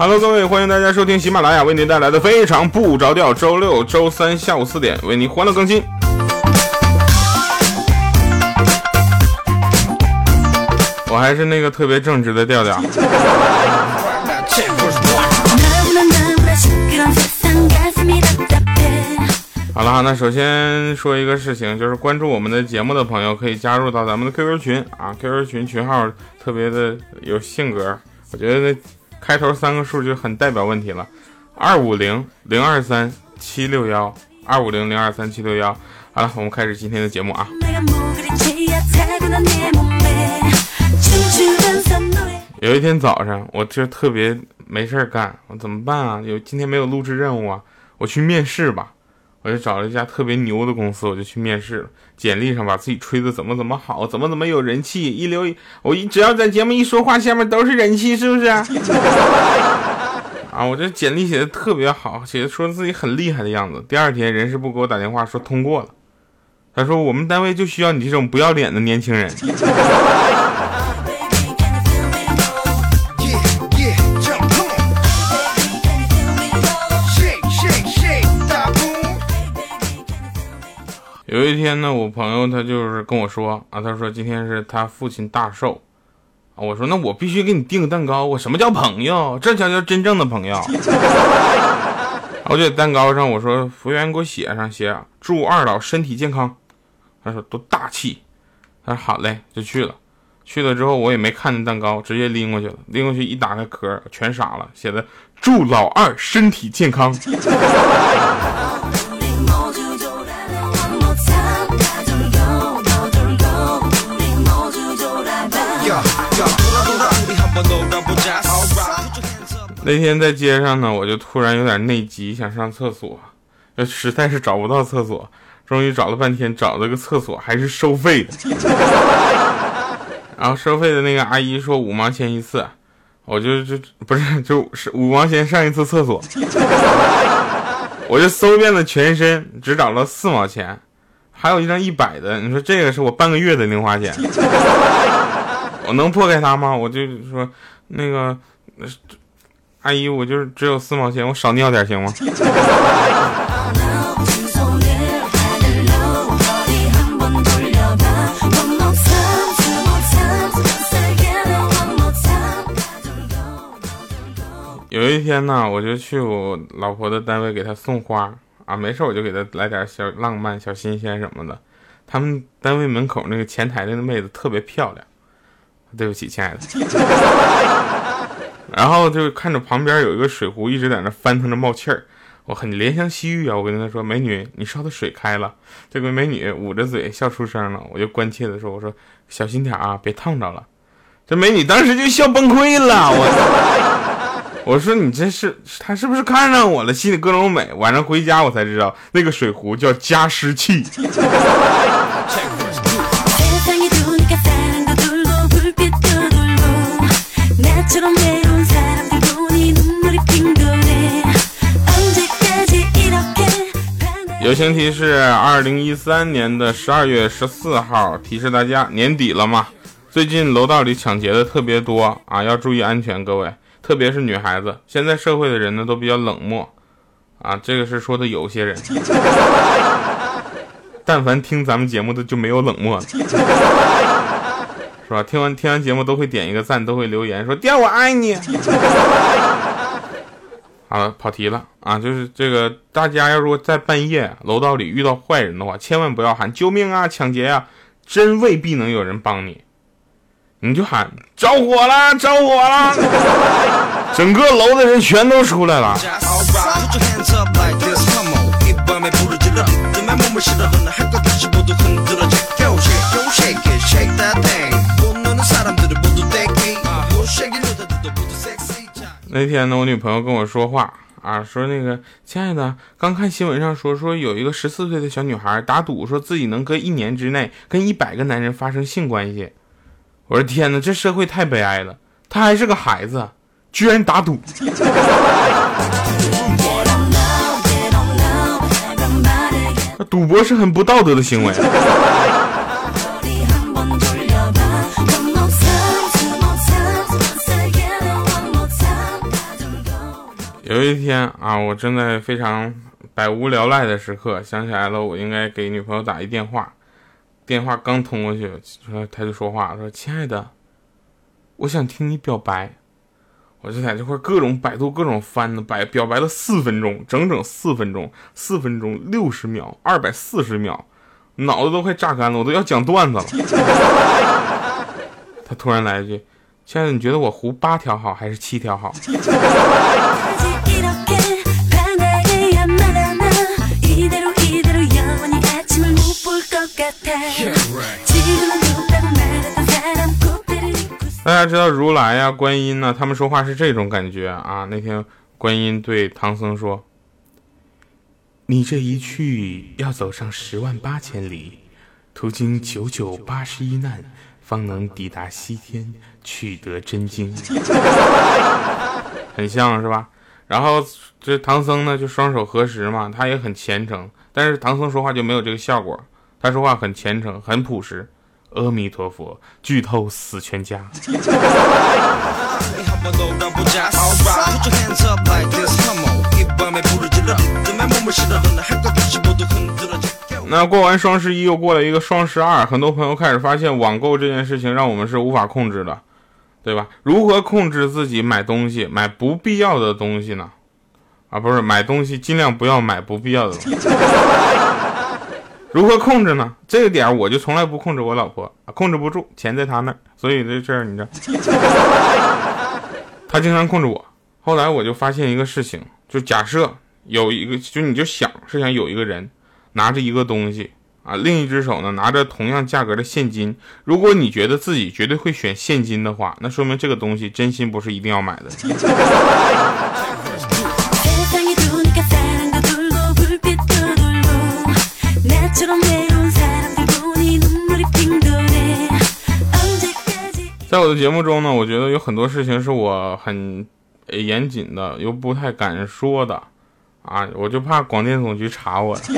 Hello，各位，欢迎大家收听喜马拉雅为您带来的非常不着调。周六、周三下午四点为您欢乐更新。我还是那个特别正直的调调。好了，那首先说一个事情，就是关注我们的节目的朋友可以加入到咱们的 QQ 群啊，QQ 群群号特别的有性格，我觉得那开头三个数就很代表问题了，二五零零二三七六幺，二五零零二三七六幺。好了，我们开始今天的节目啊。有一天早上，我就特别没事干，我怎么办啊？有今天没有录制任务啊？我去面试吧。我就找了一家特别牛的公司，我就去面试了。简历上把自己吹的怎么怎么好，怎么怎么有人气，一留我一只要在节目一说话，下面都是人气，是不是？啊，我这简历写的特别好，写的说自己很厉害的样子。第二天人事部给我打电话说通过了，他说我们单位就需要你这种不要脸的年轻人。有一天呢，我朋友他就是跟我说啊，他说今天是他父亲大寿啊，我说那我必须给你订个蛋糕。我什么叫朋友？这才叫真正的朋友。我就在蛋糕上我说服务员给我写上写祝二老身体健康。他说多大气。他说好嘞，就去了。去了之后我也没看见蛋糕，直接拎过去了。拎过去一打开壳，全傻了，写的祝老二身体健康。那天在街上呢，我就突然有点内急，想上厕所，实在是找不到厕所，终于找了半天，找了个厕所还是收费的。然后收费的那个阿姨说五毛钱一次，我就就不是就是五毛钱上一次厕所，我就搜遍了全身，只找了四毛钱，还有一张一百的，你说这个是我半个月的零花钱，我能破开它吗？我就说那个。阿姨，我就是只有四毛钱，我少尿点行吗？有一天呢，我就去我老婆的单位给她送花啊，没事我就给她来点小浪漫、小新鲜什么的。他们单位门口那个前台的那妹子特别漂亮，对不起，亲爱的。然后就看着旁边有一个水壶一直在那翻腾着冒气儿，我很怜香惜玉啊！我跟他说：“美女，你烧的水开了。”这个美女捂着嘴笑出声了，我就关切的说：“我说小心点啊，别烫着了。”这美女当时就笑崩溃了。我 我说你这是她是不是看上我了？心里各种美。晚上回家我才知道那个水壶叫加湿器。友情提示：二零一三年的十二月十四号，提示大家年底了嘛，最近楼道里抢劫的特别多啊，要注意安全，各位，特别是女孩子。现在社会的人呢都比较冷漠啊，这个是说的有些人，但凡听咱们节目的就没有冷漠的，是吧？听完听完节目都会点一个赞，都会留言说“爹我爱你”。好了，跑题了啊！就是这个，大家要如果在半夜楼道里遇到坏人的话，千万不要喊救命啊、抢劫啊，真未必能有人帮你。你就喊着火了，着火了，整个楼的人全都出来了。那天呢，我女朋友跟我说话啊，说那个亲爱的，刚看新闻上说说有一个十四岁的小女孩打赌，说自己能搁一年之内跟一百个男人发生性关系。我说天哪，这社会太悲哀了，她还是个孩子，居然打赌。赌博是很不道德的行为。一天啊，我正在非常百无聊赖的时刻，想起来了，我应该给女朋友打一电话。电话刚通过去，说他就说话说：“亲爱的，我想听你表白。”我就在这块各种百度各种翻呢，白表白了四分钟，整整四分钟，四分钟六十秒，二百四十秒，脑子都快榨干了，我都要讲段子了。他突然来一句：“亲爱的，你觉得我胡八条好还是七条好？” 大家知道如来呀、观音呢，他们说话是这种感觉啊。那天观音对唐僧说：“你这一去要走上十万八千里，途经九九八十一难，方能抵达西天，取得真经。”很像是吧？然后这唐僧呢，就双手合十嘛，他也很虔诚。但是唐僧说话就没有这个效果，他说话很虔诚，很朴实。阿弥陀佛，剧透死全家。那过完双十一，又过了一个双十二，很多朋友开始发现网购这件事情让我们是无法控制的，对吧？如何控制自己买东西，买不必要的东西呢？啊，不是买东西，尽量不要买不必要的东西。如何控制呢？这个点我就从来不控制我老婆，控制不住，钱在她那儿，所以这事儿你知道，她经常控制我。后来我就发现一个事情，就假设有一个，就你就想是想有一个人拿着一个东西啊，另一只手呢拿着同样价格的现金。如果你觉得自己绝对会选现金的话，那说明这个东西真心不是一定要买的。在我的节目中呢，我觉得有很多事情是我很严谨的，又不太敢说的，啊，我就怕广电总局查我。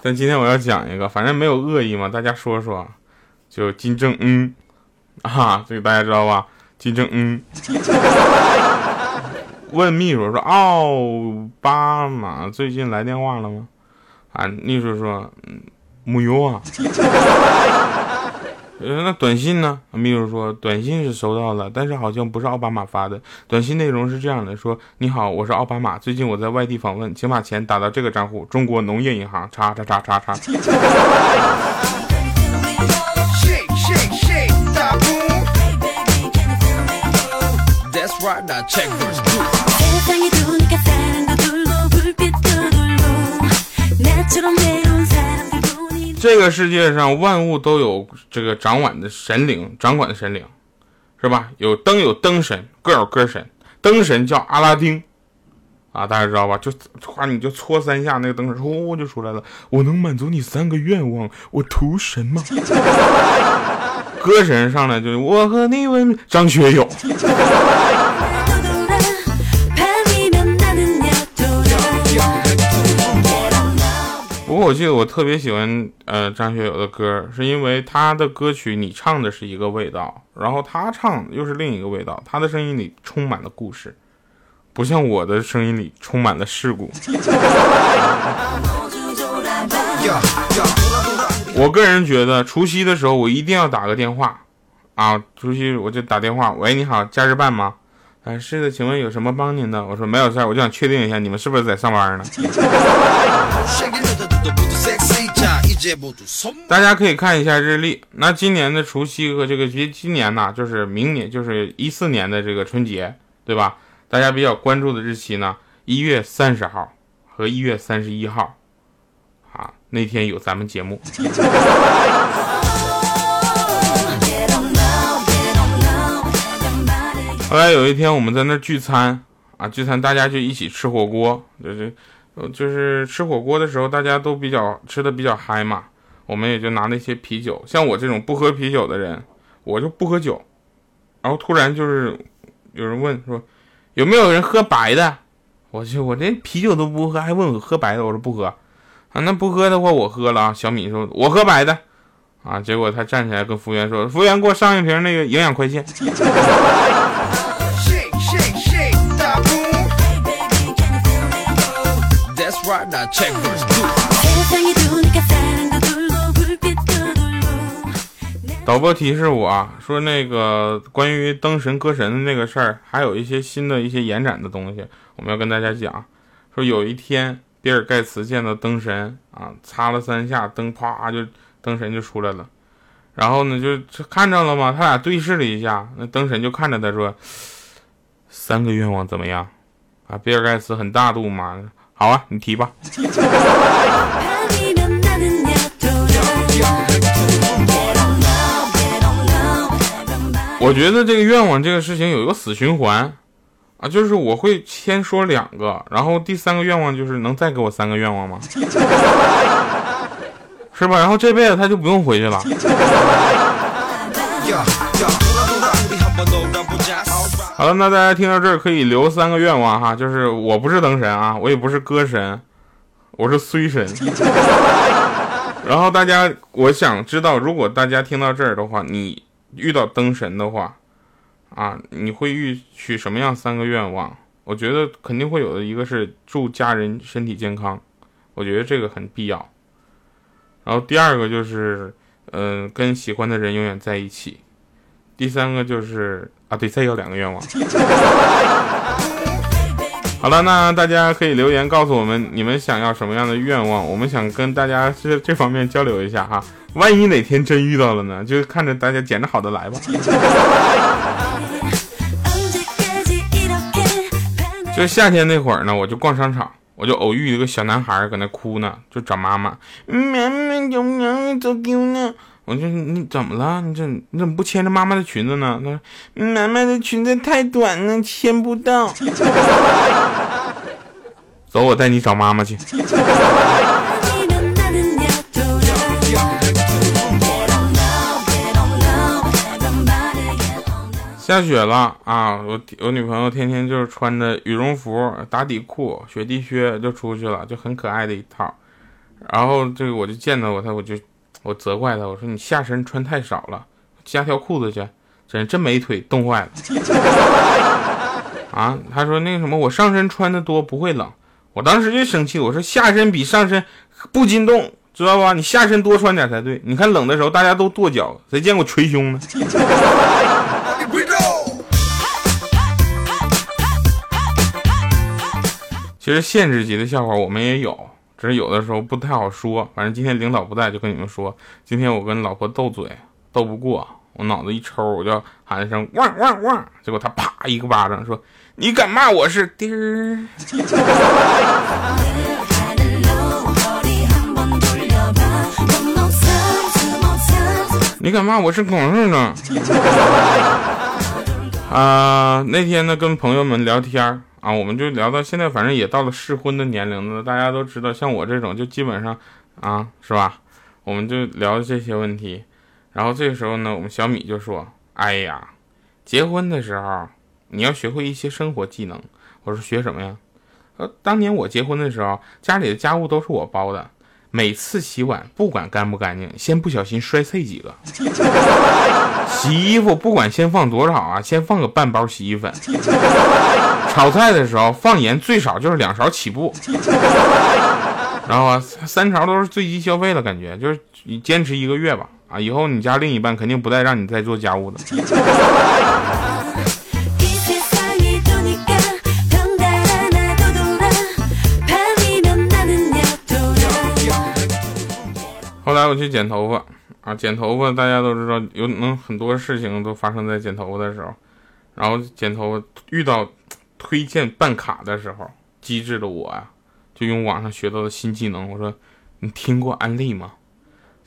但今天我要讲一个，反正没有恶意嘛，大家说说，就金正恩，啊，这个大家知道吧？金正恩问秘书说：“奥巴马最近来电话了吗？”啊，秘书说：“嗯，没有啊。” 呃，那短信呢？秘书说，短信是收到了，但是好像不是奥巴马发的。短信内容是这样的：说，你好，我是奥巴马，最近我在外地访问，请把钱打到这个账户，中国农业银行，叉叉叉叉叉。这个世界上万物都有这个掌管的神灵，掌管的神灵，是吧？有灯有灯神，各有各神。灯神叫阿拉丁，啊，大家知道吧？就夸你就搓三下，那个灯神呼就出来了。我能满足你三个愿望，我图神吗？歌神上来就我和你吻，张学友。我记得我特别喜欢呃张学友的歌，是因为他的歌曲你唱的是一个味道，然后他唱又是另一个味道，他的声音里充满了故事，不像我的声音里充满了事故。我个人觉得除夕的时候我一定要打个电话啊，除夕我就打电话，喂，你好，假日办吗？啊，是的，请问有什么帮您的？我说没有事儿，我就想确定一下你们是不是在上班呢。大家可以看一下日历，那今年的除夕和这个今今年呢，就是明年，就是一四年的这个春节，对吧？大家比较关注的日期呢，一月三十号和一月三十一号，啊，那天有咱们节目。后来有一天我们在那聚餐啊，聚餐大家就一起吃火锅，就是。呃，就是吃火锅的时候，大家都比较吃的比较嗨嘛，我们也就拿那些啤酒。像我这种不喝啤酒的人，我就不喝酒。然后突然就是有人问说，有没有人喝白的？我去，我这啤酒都不喝，还问我喝白的，我说不喝。啊，那不喝的话我喝了啊。小米说，我喝白的。啊，结果他站起来跟服务员说，服务员给我上一瓶那个营养快线。what the check？导播提示我说，那个关于灯神歌神的那个事儿，还有一些新的一些延展的东西，我们要跟大家讲。说有一天，比尔盖茨见到灯神啊，擦了三下灯，啪就灯神就出来了。然后呢，就看着了吗？他俩对视了一下，那灯神就看着他说：“三个愿望怎么样？”啊，比尔盖茨很大度嘛，好啊，你提吧。我觉得这个愿望这个事情有一个死循环，啊，就是我会先说两个，然后第三个愿望就是能再给我三个愿望吗？是吧？然后这辈子他就不用回去了。好了，那大家听到这儿可以留三个愿望哈，就是我不是灯神啊，我也不是歌神，我是衰神。然后大家，我想知道，如果大家听到这儿的话，你。遇到灯神的话，啊，你会预许什么样三个愿望？我觉得肯定会有的，一个是祝家人身体健康，我觉得这个很必要。然后第二个就是，嗯，跟喜欢的人永远在一起。第三个就是啊，对，再要两个愿望。好了，那大家可以留言告诉我们你们想要什么样的愿望，我们想跟大家这这方面交流一下哈。万一哪天真遇到了呢？就看着大家捡着好的来吧。就夏天那会儿呢，我就逛商场，我就偶遇一个小男孩搁那哭呢，就找妈妈。妈妈，有娘走丢呢。我说你怎么了？你这你怎么不牵着妈妈的裙子呢？他说妈妈的裙子太短了，牵不到。走，我带你找妈妈去。下雪了啊！我我女朋友天天就是穿着羽绒服、打底裤、雪地靴就出去了，就很可爱的一套。然后这个我就见到我她，我就。我责怪他，我说你下身穿太少了，加条裤子去，真真没腿冻坏了。啊，他说那个什么，我上身穿的多不会冷，我当时就生气，我说下身比上身不禁冻，知道吧？你下身多穿点才对。你看冷的时候大家都跺脚，谁见过捶胸呢？其实限制级的笑话我们也有。只是有的时候不太好说，反正今天领导不在，就跟你们说，今天我跟老婆斗嘴，斗不过，我脑子一抽，我就喊一声汪汪汪，结果他啪一个巴掌，说你敢骂我是丁儿，你敢骂我是狗日呢，啊，那天呢跟朋友们聊天啊，我们就聊到现在，反正也到了适婚的年龄了。大家都知道，像我这种就基本上，啊，是吧？我们就聊这些问题。然后这个时候呢，我们小米就说：“哎呀，结婚的时候你要学会一些生活技能。”我说：“学什么呀？”呃，当年我结婚的时候，家里的家务都是我包的。每次洗碗，不管干不干净，先不小心摔碎几个。洗衣服，不管先放多少啊，先放个半包洗衣粉。炒菜的时候放盐，最少就是两勺起步。然后啊，三勺都是最低消费了，感觉就是你坚持一个月吧。啊，以后你家另一半肯定不再让你再做家务的。来我去剪头发啊，剪头发大家都知道有能很多事情都发生在剪头发的时候，然后剪头发遇到推荐办卡的时候，机智的我啊，就用网上学到的新技能，我说你听过安利吗？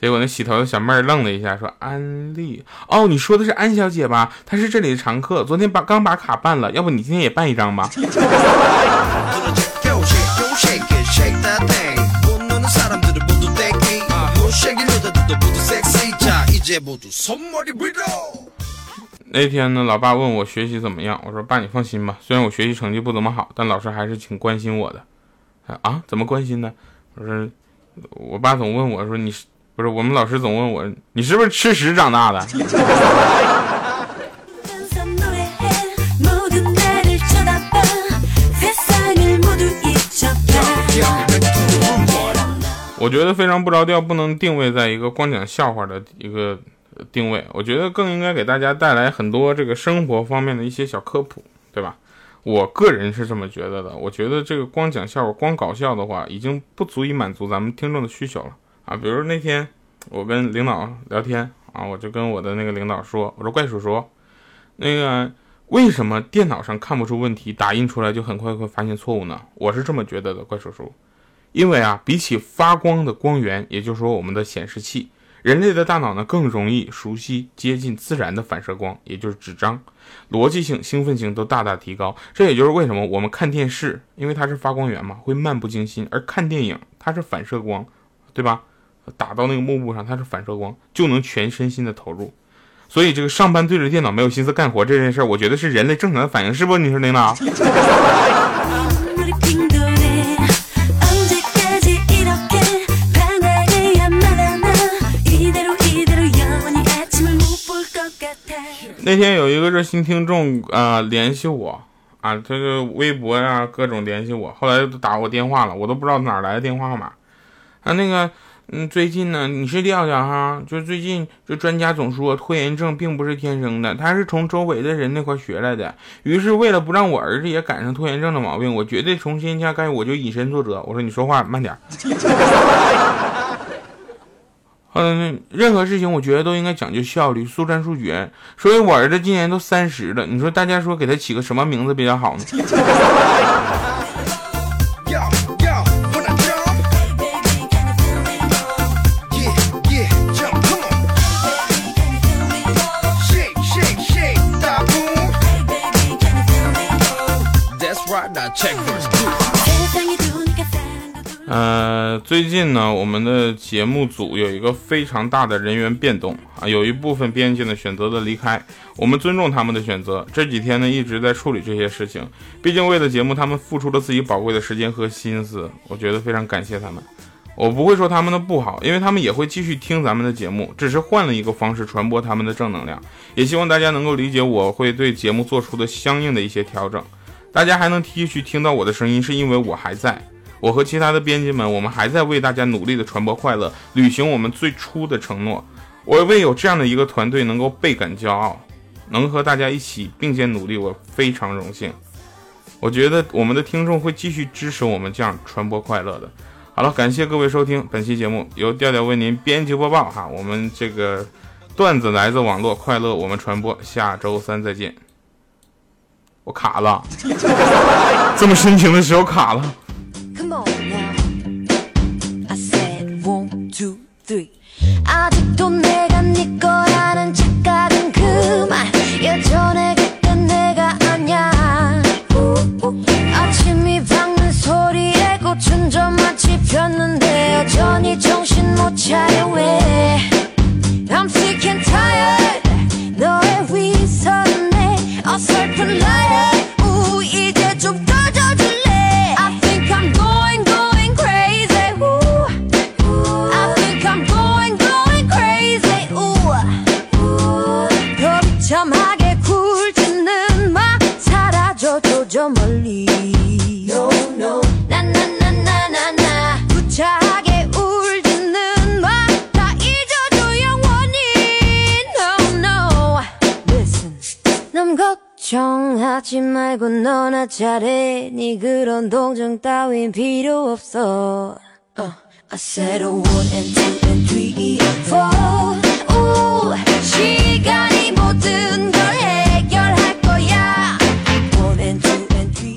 结果那洗头的小妹愣了一下，说安利哦，你说的是安小姐吧？她是这里的常客，昨天把刚把卡办了，要不你今天也办一张吧？那天呢，老爸问我学习怎么样，我说爸你放心吧，虽然我学习成绩不怎么好，但老师还是挺关心我的。啊？怎么关心呢？我说我爸总问我说你是不是我们老师总问我你是不是吃屎长大的？我觉得非常不着调，不能定位在一个光讲笑话的一个定位。我觉得更应该给大家带来很多这个生活方面的一些小科普，对吧？我个人是这么觉得的。我觉得这个光讲笑话、光搞笑的话，已经不足以满足咱们听众的需求了啊。比如那天我跟领导聊天啊，我就跟我的那个领导说：“我说怪叔叔，那个为什么电脑上看不出问题，打印出来就很快会发现错误呢？”我是这么觉得的，怪叔叔。因为啊，比起发光的光源，也就是说我们的显示器，人类的大脑呢更容易熟悉接近自然的反射光，也就是纸张，逻辑性、兴奋性都大大提高。这也就是为什么我们看电视，因为它是发光源嘛，会漫不经心；而看电影，它是反射光，对吧？打到那个幕布上，它是反射光，就能全身心的投入。所以这个上班对着电脑没有心思干活这件事儿，我觉得是人类正常的反应，是不？你说领导？那天有一个热心听众啊联系我啊，他就微博呀各种联系我，后来都打我电话了，我都不知道哪来的电话号码。啊，那个嗯，最近呢，你是调调哈？就最近这专家总说拖延症并不是天生的，他是从周围的人那块学来的。于是为了不让我儿子也赶上拖延症的毛病，我绝对从今天开始我就以身作则。我说你说话慢点。嗯，任何事情我觉得都应该讲究效率、速战速决。所以我儿子今年都三十了，你说大家说给他起个什么名字比较好呢？呃，最近呢，我们的节目组有一个非常大的人员变动啊，有一部分编辑呢选择了离开，我们尊重他们的选择。这几天呢一直在处理这些事情，毕竟为了节目，他们付出了自己宝贵的时间和心思，我觉得非常感谢他们。我不会说他们的不好，因为他们也会继续听咱们的节目，只是换了一个方式传播他们的正能量。也希望大家能够理解，我会对节目做出的相应的一些调整。大家还能继续听到我的声音，是因为我还在。我和其他的编辑们，我们还在为大家努力的传播快乐，履行我们最初的承诺。我为有这样的一个团队能够倍感骄傲，能和大家一起并肩努力，我非常荣幸。我觉得我们的听众会继续支持我们这样传播快乐的。好了，感谢各位收听本期节目，由调调为您编辑播报。哈，我们这个段子来自网络，快乐我们传播，下周三再见。我卡了，这么深情的时候卡了。 아직도 내가 네 거야.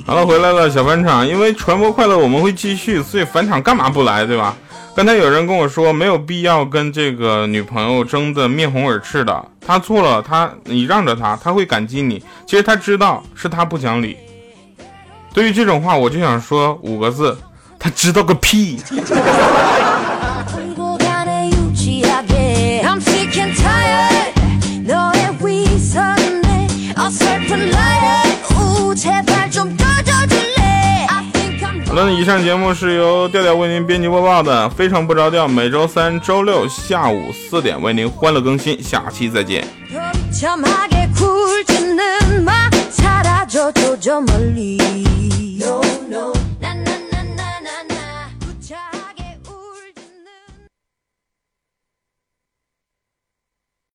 好了，回来了，小返场。因为传播快乐，我们会继续，所以返场干嘛不来，对吧？刚才有人跟我说，没有必要跟这个女朋友争得面红耳赤的。他错了，他你让着他，他会感激你。其实他知道是他不讲理。对于这种话，我就想说五个字：他知道个屁。以上节目是由调调为您编辑播报的，非常不着调。每周三、周六下午四点为您欢乐更新，下期再见。